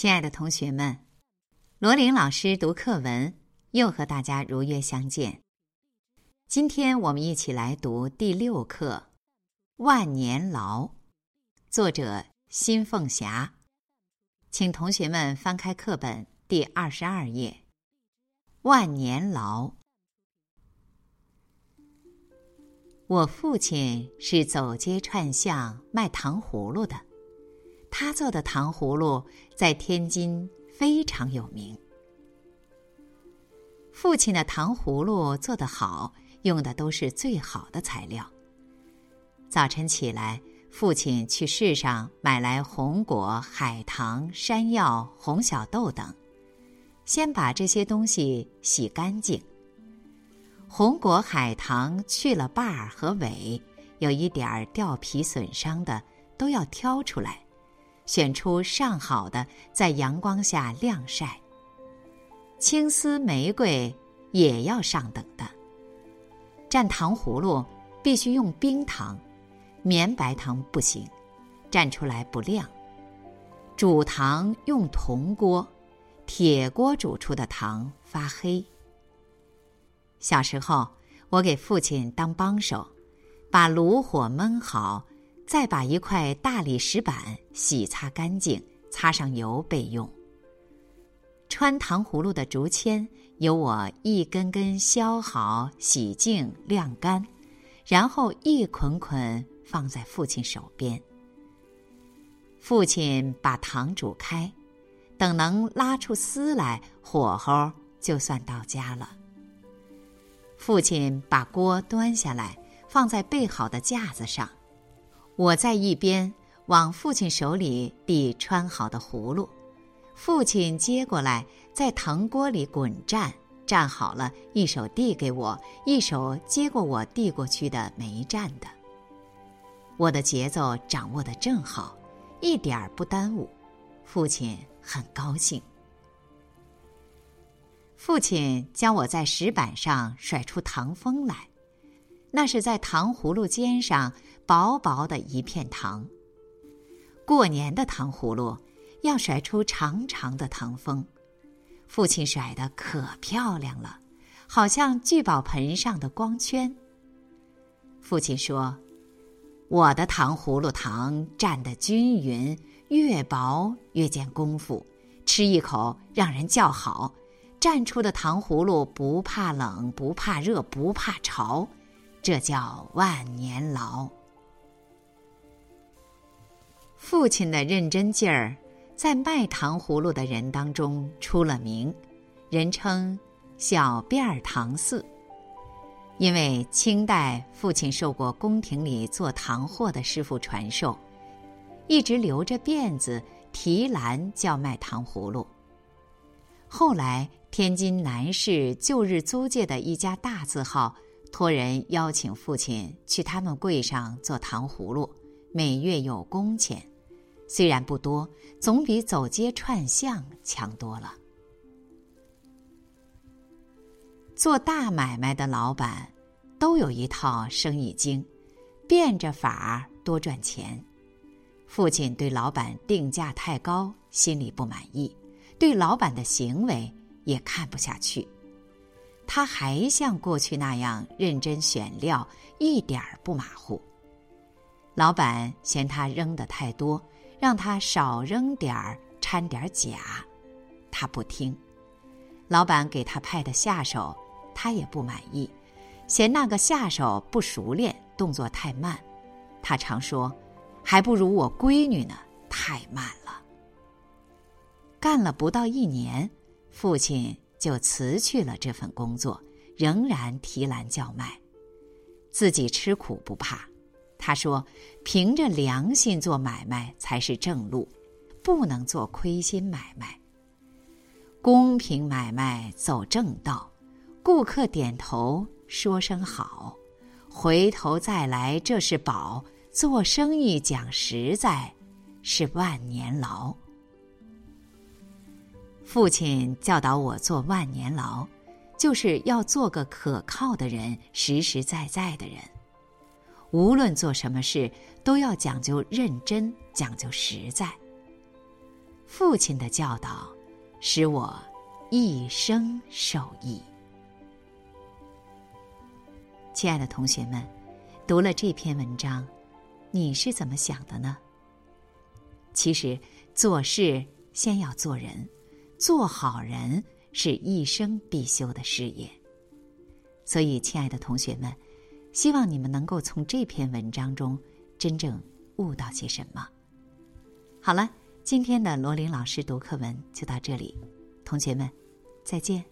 亲爱的同学们，罗琳老师读课文又和大家如约相见。今天我们一起来读第六课《万年牢》，作者辛凤霞。请同学们翻开课本第二十二页，《万年牢》。我父亲是走街串巷卖糖葫芦的，他做的糖葫芦在天津非常有名。父亲的糖葫芦做得好，用的都是最好的材料。早晨起来，父亲去市上买来红果、海棠、山药、红小豆等，先把这些东西洗干净。红果、海棠去了瓣儿和尾，有一点儿掉皮损伤的，都要挑出来，选出上好的，在阳光下晾晒。青丝、玫瑰也要上等的。蘸糖葫芦必须用冰糖，绵白糖不行，蘸出来不亮。煮糖用铜锅，铁锅煮出的糖发黑。小时候，我给父亲当帮手，把炉火焖好，再把一块大理石板洗擦干净，擦上油备用。穿糖葫芦的竹签，由我一根根削好、洗净、晾干，然后一捆捆放在父亲手边。父亲把糖煮开，等能拉出丝来，火候就算到家了。父亲把锅端下来，放在备好的架子上。我在一边往父亲手里递穿好的葫芦，父亲接过来，在糖锅里滚蘸，蘸好了，一手递给我，一手接过我递过去的没蘸的。我的节奏掌握的正好，一点儿不耽误，父亲很高兴。父亲教我在石板上甩出糖风来，那是在糖葫芦尖上薄薄的一片糖。过年的糖葫芦要甩出长长的糖风，父亲甩的可漂亮了，好像聚宝盆上的光圈。父亲说：“我的糖葫芦糖蘸得均匀，越薄越见功夫，吃一口让人叫好。”蘸出的糖葫芦不怕冷，不怕热，不怕潮，这叫万年牢。父亲的认真劲儿，在卖糖葫芦的人当中出了名，人称“小辫儿糖四”。因为清代父亲受过宫廷里做糖货的师傅传授，一直留着辫子提篮叫卖糖葫芦。后来。天津南市旧日租界的一家大字号，托人邀请父亲去他们柜上做糖葫芦，每月有工钱，虽然不多，总比走街串巷强多了。做大买卖的老板都有一套生意经，变着法儿多赚钱。父亲对老板定价太高，心里不满意，对老板的行为。也看不下去，他还像过去那样认真选料，一点儿不马虎。老板嫌他扔的太多，让他少扔点儿，掺点假，他不听。老板给他派的下手，他也不满意，嫌那个下手不熟练，动作太慢。他常说：“还不如我闺女呢，太慢了。”干了不到一年。父亲就辞去了这份工作，仍然提篮叫卖，自己吃苦不怕。他说：“凭着良心做买卖才是正路，不能做亏心买卖。公平买卖走正道，顾客点头说声好，回头再来这是宝。做生意讲实在，是万年牢。”父亲教导我做万年牢，就是要做个可靠的人，实实在在的人。无论做什么事，都要讲究认真，讲究实在。父亲的教导使我一生受益。亲爱的同学们，读了这篇文章，你是怎么想的呢？其实做事先要做人，做好人是一生必修的事业。所以，亲爱的同学们，希望你们能够从这篇文章中真正悟到些什么。好了，今天的罗琳老师读课文就到这里，同学们，再见。